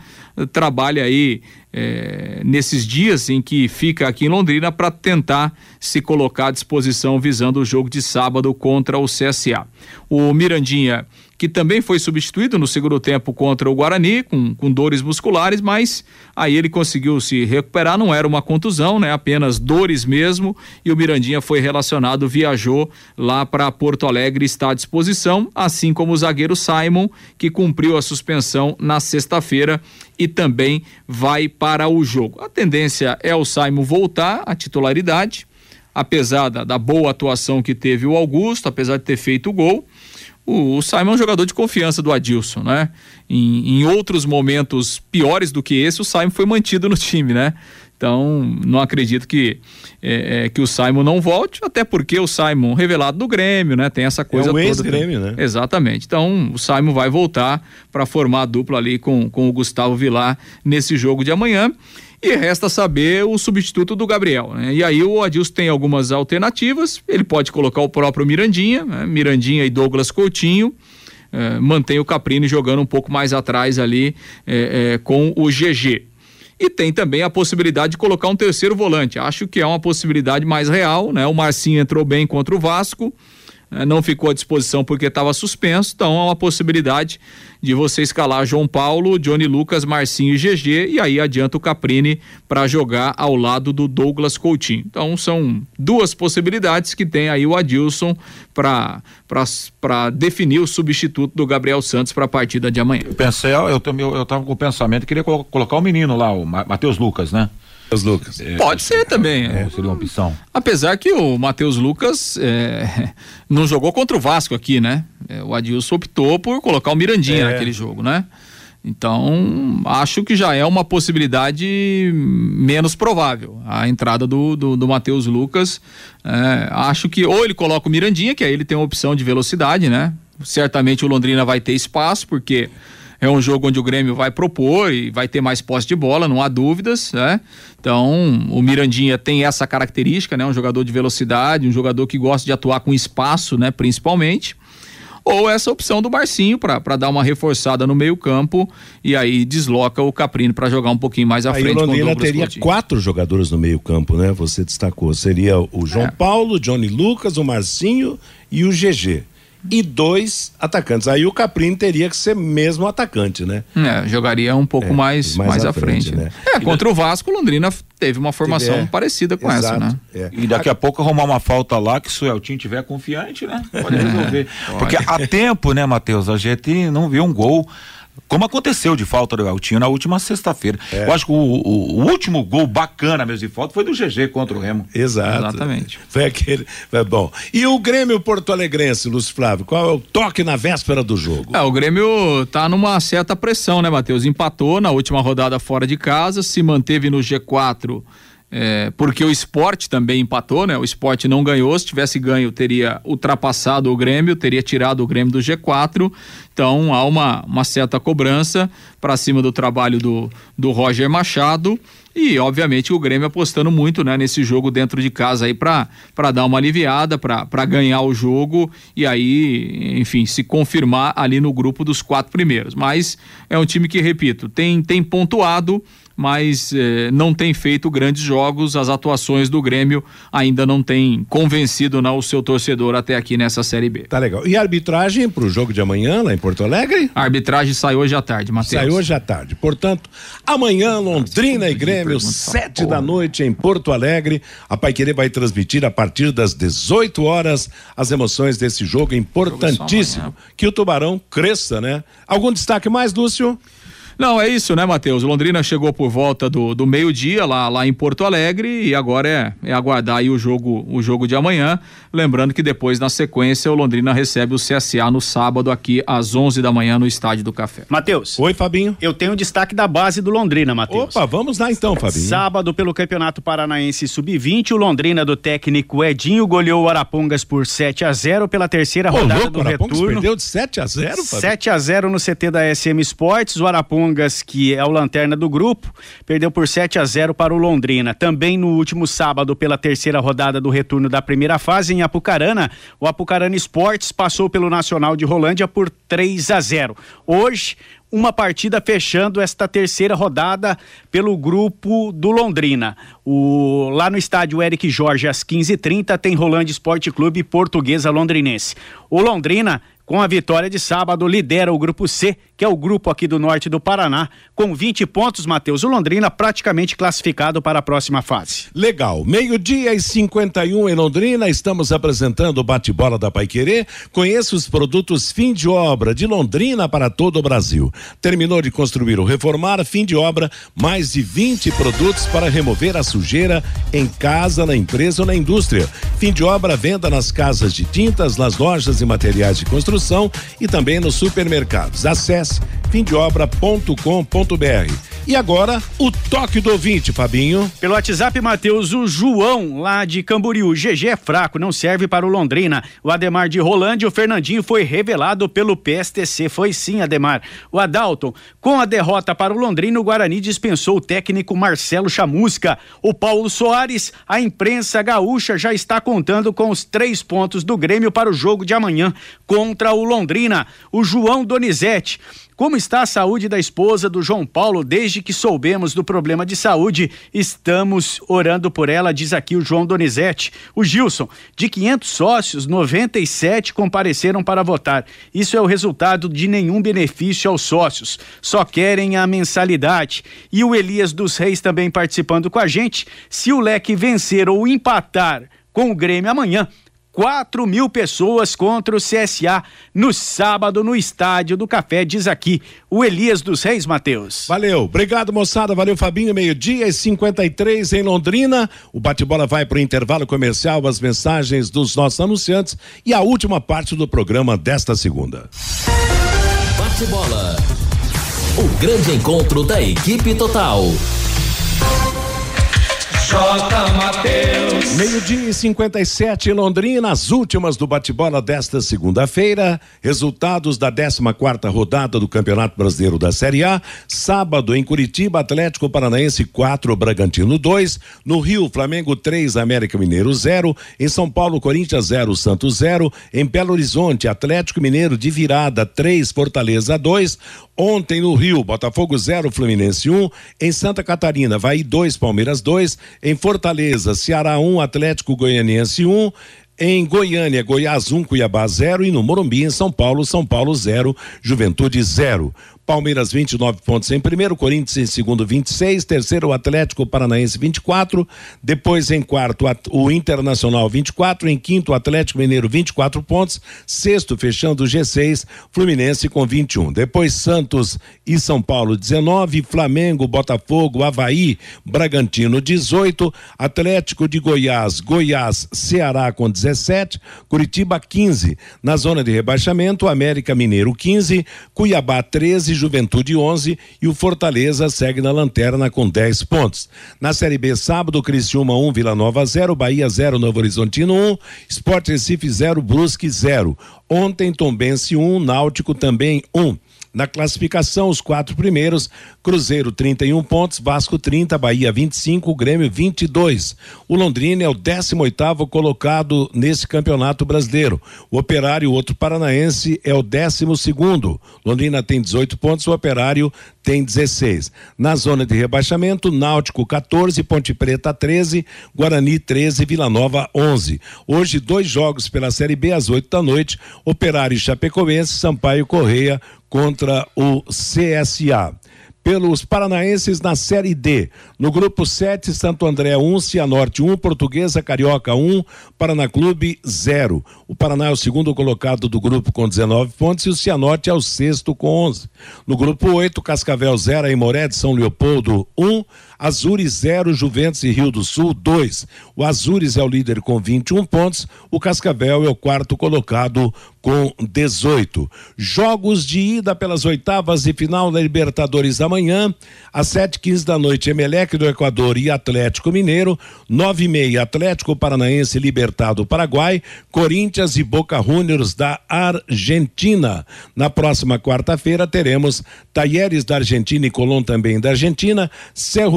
trabalha aí eh, nesses dias em que fica aqui em Londrina para tentar se colocar à disposição visando o jogo de sábado contra o CSA. O Mirandinha que também foi substituído no segundo tempo contra o Guarani, com, com dores musculares, mas aí ele conseguiu se recuperar, não era uma contusão, né? Apenas dores mesmo, e o Mirandinha foi relacionado, viajou lá para Porto Alegre, está à disposição, assim como o zagueiro Simon, que cumpriu a suspensão na sexta-feira e também vai para o jogo. A tendência é o Simon voltar à titularidade, apesar da, da boa atuação que teve o Augusto, apesar de ter feito o gol o, o Simon é um jogador de confiança do Adilson, né? Em, em, outros momentos piores do que esse, o Simon foi mantido no time, né? Então, não acredito que, é, é, que o Simon não volte, até porque o Simon, revelado do Grêmio, né? Tem essa coisa é o toda. Grêmio, né? Exatamente. Então, o Simon vai voltar para formar a dupla ali com, com o Gustavo Vilar nesse jogo de amanhã. E resta saber o substituto do Gabriel. Né? E aí o Adilson tem algumas alternativas. Ele pode colocar o próprio Mirandinha, né? Mirandinha e Douglas Coutinho. Eh, mantém o Caprini jogando um pouco mais atrás ali eh, eh, com o GG. E tem também a possibilidade de colocar um terceiro volante. Acho que é uma possibilidade mais real, né? O Marcinho entrou bem contra o Vasco. É, não ficou à disposição porque estava suspenso, então é uma possibilidade de você escalar João Paulo, Johnny Lucas, Marcinho e GG e aí adianta o Caprini para jogar ao lado do Douglas Coutinho. Então são duas possibilidades que tem aí o Adilson para para definir o substituto do Gabriel Santos para a partida de amanhã. Eu pensei, eu também eu tava com o pensamento queria colocar o menino lá, o Matheus Lucas, né? Matheus Lucas. É, Pode ser também. É, seria uma opção. Apesar que o Matheus Lucas é, não jogou contra o Vasco aqui, né? É, o Adilson optou por colocar o Mirandinha é. naquele jogo, né? Então, acho que já é uma possibilidade menos provável a entrada do, do, do Matheus Lucas. É, acho que ou ele coloca o Mirandinha, que aí ele tem uma opção de velocidade, né? Certamente o Londrina vai ter espaço, porque é um jogo onde o Grêmio vai propor e vai ter mais posse de bola, não há dúvidas, né? Então, o Mirandinha tem essa característica, né? Um jogador de velocidade, um jogador que gosta de atuar com espaço, né? Principalmente ou essa opção do Marcinho para dar uma reforçada no meio-campo e aí desloca o Caprino para jogar um pouquinho mais à aí frente. O Londrina teria Coutinho. quatro jogadores no meio-campo, né? Você destacou. Seria o João é. Paulo, Johnny Lucas, o Marcinho e o GG e dois atacantes. Aí o Caprini teria que ser mesmo atacante, né? É, jogaria um pouco é, mais, mais, mais à frente. frente né? É, contra o Vasco, Londrina teve uma formação é, parecida com exato, essa, né? É. E daqui a pouco arrumar uma falta lá que se o Eltinho tiver confiante, né? Pode resolver. Porque há tempo, né, Matheus? A gente não viu um gol como aconteceu de falta do Eltinho na última sexta-feira. É. Eu acho que o, o, o, último gol bacana mesmo de falta foi do GG contra o Remo. Exato. Exatamente. Foi aquele. Foi bom. E o Grêmio Porto Alegrense, Lúcio Flávio, qual é o toque na véspera do jogo? É, o Grêmio tá numa certa pressão, né, Matheus? Empatou na última rodada fora de casa, se manteve no G4 é, porque o esporte também empatou, né? O esporte não ganhou. Se tivesse ganho, teria ultrapassado o Grêmio, teria tirado o Grêmio do G4. Então há uma, uma certa cobrança para cima do trabalho do, do Roger Machado. E, obviamente, o Grêmio apostando muito né, nesse jogo dentro de casa aí para dar uma aliviada, para ganhar o jogo e aí, enfim, se confirmar ali no grupo dos quatro primeiros. Mas é um time que, repito, tem, tem pontuado mas eh, não tem feito grandes jogos. As atuações do Grêmio ainda não têm convencido não, o seu torcedor até aqui nessa Série B. Tá legal. E a arbitragem para o jogo de amanhã lá em Porto Alegre? A arbitragem sai hoje à tarde, Matheus. Sai hoje à tarde. Portanto, amanhã Londrina e Grêmio, sete da noite em Porto Alegre. A Paiquerê vai transmitir a partir das 18 horas as emoções desse jogo importantíssimo. Que o Tubarão cresça, né? Algum destaque mais, Lúcio? Não, é isso, né, Matheus? Londrina chegou por volta do, do meio-dia lá, lá em Porto Alegre e agora é, é aguardar aí o jogo, o jogo de amanhã. Lembrando que depois, na sequência, o Londrina recebe o CSA no sábado aqui às 11 da manhã no Estádio do Café. Matheus. Oi, Fabinho. Eu tenho destaque da base do Londrina, Matheus. Opa, vamos lá então, Fabinho. Sábado, pelo Campeonato Paranaense Sub-20, o Londrina do técnico Edinho goleou o Arapongas por 7 a 0 pela terceira Ô, rodada louco, do retorno. perdeu de 7 a 0, Fabinho? 7 a 0 no CT da SM Esportes. O Arapongas que é o lanterna do grupo, perdeu por 7 a 0 para o Londrina. Também no último sábado, pela terceira rodada do retorno da primeira fase em Apucarana, o Apucarana Esportes passou pelo Nacional de Rolândia por 3 a 0. Hoje, uma partida fechando esta terceira rodada pelo grupo do Londrina. O, lá no estádio Eric Jorge, às 15h30, tem Rolândia Esporte Clube Portuguesa Londrinense. O Londrina com a vitória de sábado, lidera o grupo C, que é o grupo aqui do norte do Paraná, com 20 pontos, Matheus. O Londrina praticamente classificado para a próxima fase. Legal. Meio-dia e 51 em Londrina, estamos apresentando o bate-bola da Paiquerê. Conheça os produtos fim de obra de Londrina para todo o Brasil. Terminou de construir ou reformar, fim de obra, mais de 20 produtos para remover a sujeira em casa, na empresa ou na indústria. Fim de obra, venda nas casas de tintas, nas lojas e materiais de construção e também nos supermercados. Acesse fimdeobra.com.br. E agora, o toque do ouvinte, Fabinho. Pelo WhatsApp, Matheus, o João, lá de Camboriú. GG é fraco, não serve para o Londrina. O Ademar de Rolândia, o Fernandinho foi revelado pelo PSTC. Foi sim, Ademar. O Adalton, com a derrota para o Londrina, o Guarani dispensou o técnico Marcelo Chamusca. O Paulo Soares, a imprensa gaúcha já está contando com os três pontos do Grêmio para o jogo de amanhã contra o Londrina. O João Donizete. Como está a saúde da esposa do João Paulo desde que soubemos do problema de saúde? Estamos orando por ela, diz aqui o João Donizete. O Gilson, de 500 sócios, 97 compareceram para votar. Isso é o resultado de nenhum benefício aos sócios, só querem a mensalidade. E o Elias dos Reis também participando com a gente. Se o Leque vencer ou empatar com o Grêmio amanhã, 4 mil pessoas contra o CSA no sábado no Estádio do Café, diz aqui o Elias dos Reis Mateus. Valeu, obrigado moçada, valeu Fabinho, meio-dia e 53 em Londrina. O bate-bola vai para o intervalo comercial, as mensagens dos nossos anunciantes e a última parte do programa desta segunda. Bate-bola. O grande encontro da equipe total. J. Mateus. Meio-dia e 57 em Londrina, as últimas do bate-bola desta segunda-feira. Resultados da 14 rodada do Campeonato Brasileiro da Série A. Sábado, em Curitiba, Atlético Paranaense 4, Bragantino 2. No Rio, Flamengo 3, América Mineiro 0. Em São Paulo, Corinthians 0, Santos 0. Em Belo Horizonte, Atlético Mineiro de virada 3, Fortaleza 2. Ontem no Rio, Botafogo 0, Fluminense 1. Em Santa Catarina, Vai 2, Palmeiras 2. Em Fortaleza, Ceará 1, Atlético Goianiense 1. Em Goiânia, Goiás 1, Cuiabá 0 e no Morumbi, em São Paulo, São Paulo 0, Juventude 0. Palmeiras 29 pontos em primeiro, Corinthians em segundo 26, terceiro o Atlético Paranaense 24, depois em quarto o Internacional 24, em quinto o Atlético Mineiro 24 pontos, sexto fechando o G6, Fluminense com 21. Depois Santos e São Paulo 19, Flamengo, Botafogo, Havaí, Bragantino 18, Atlético de Goiás, Goiás, Ceará com 17, Curitiba 15. Na zona de rebaixamento, América Mineiro 15, Cuiabá 13, Juventude 11 e o Fortaleza segue na lanterna com 10 pontos. Na Série B, sábado, Criciúma 1, Vila Nova 0, Bahia 0, Novo Horizontino 1, Sport Recife 0, Brusque 0. Ontem, Tombense 1, Náutico também 1. Na classificação, os quatro primeiros: Cruzeiro 31 pontos, Vasco 30, Bahia 25, Grêmio 22. O Londrina é o 18 colocado nesse campeonato brasileiro. O Operário, outro paranaense, é o 12 segundo. Londrina tem 18 pontos, o Operário tem 16. Na zona de rebaixamento, Náutico 14, Ponte Preta 13, Guarani 13, Vila Nova 11. Hoje, dois jogos pela Série B às 8 da noite: Operário e Chapecoense, Sampaio Correia contra o CSA. Pelos paranaenses na Série D. No grupo 7, Santo André 1, um, Cianorte 1, um, Portuguesa Carioca 1, um, Paraná Clube 0. O Paraná é o segundo colocado do grupo com 19 pontos e o Cianorte é o sexto com 11. No grupo 8, Cascavel 0, Aimoré de São Leopoldo 1, Azures 0, Juventus e Rio do Sul 2. O Azures é o líder com 21 pontos, o Cascavel é o quarto colocado com 18. Jogos de ida pelas oitavas de final da Libertadores amanhã, às 7h15 da noite, Emelec do Equador e Atlético Mineiro, 9 e meia, Atlético Paranaense Libertado Paraguai, Corinthians e Boca Juniors da Argentina. Na próxima quarta-feira teremos Taieres da Argentina e Colón também da Argentina,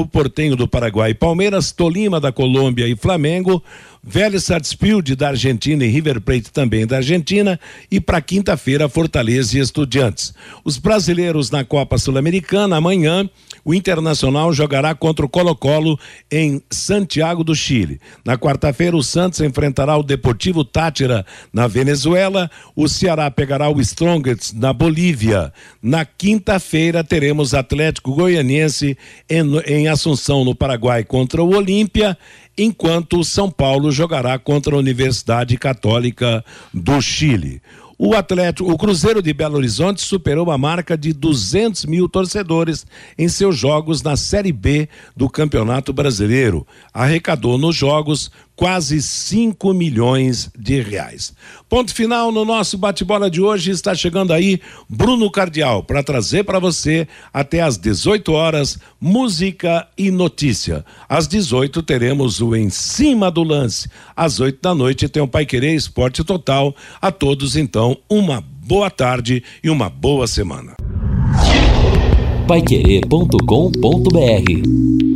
Portenho do Paraguai, Palmeiras, Tolima da Colômbia e Flamengo, Vélez Sarsfield da Argentina e River Plate também da Argentina e para quinta-feira Fortaleza e Estudiantes. Os brasileiros na Copa Sul-Americana amanhã o Internacional jogará contra o Colo-Colo em Santiago do Chile. Na quarta-feira, o Santos enfrentará o Deportivo Tátira na Venezuela. O Ceará pegará o Strongest na Bolívia. Na quinta-feira, teremos Atlético Goianiense em, em Assunção, no Paraguai, contra o Olímpia enquanto o São Paulo jogará contra a Universidade Católica do Chile. O Atlético, o Cruzeiro de Belo Horizonte superou a marca de 200 mil torcedores em seus jogos na Série B do Campeonato Brasileiro. Arrecadou nos jogos quase 5 milhões de reais. Ponto final no nosso bate-bola de hoje. Está chegando aí Bruno Cardial para trazer para você até às 18 horas música e notícia. Às 18 teremos o Em Cima do Lance. Às 8 da noite tem o Pai Querer Esporte Total. A todos, então, uma boa tarde e uma boa semana. Paiquerê.com.br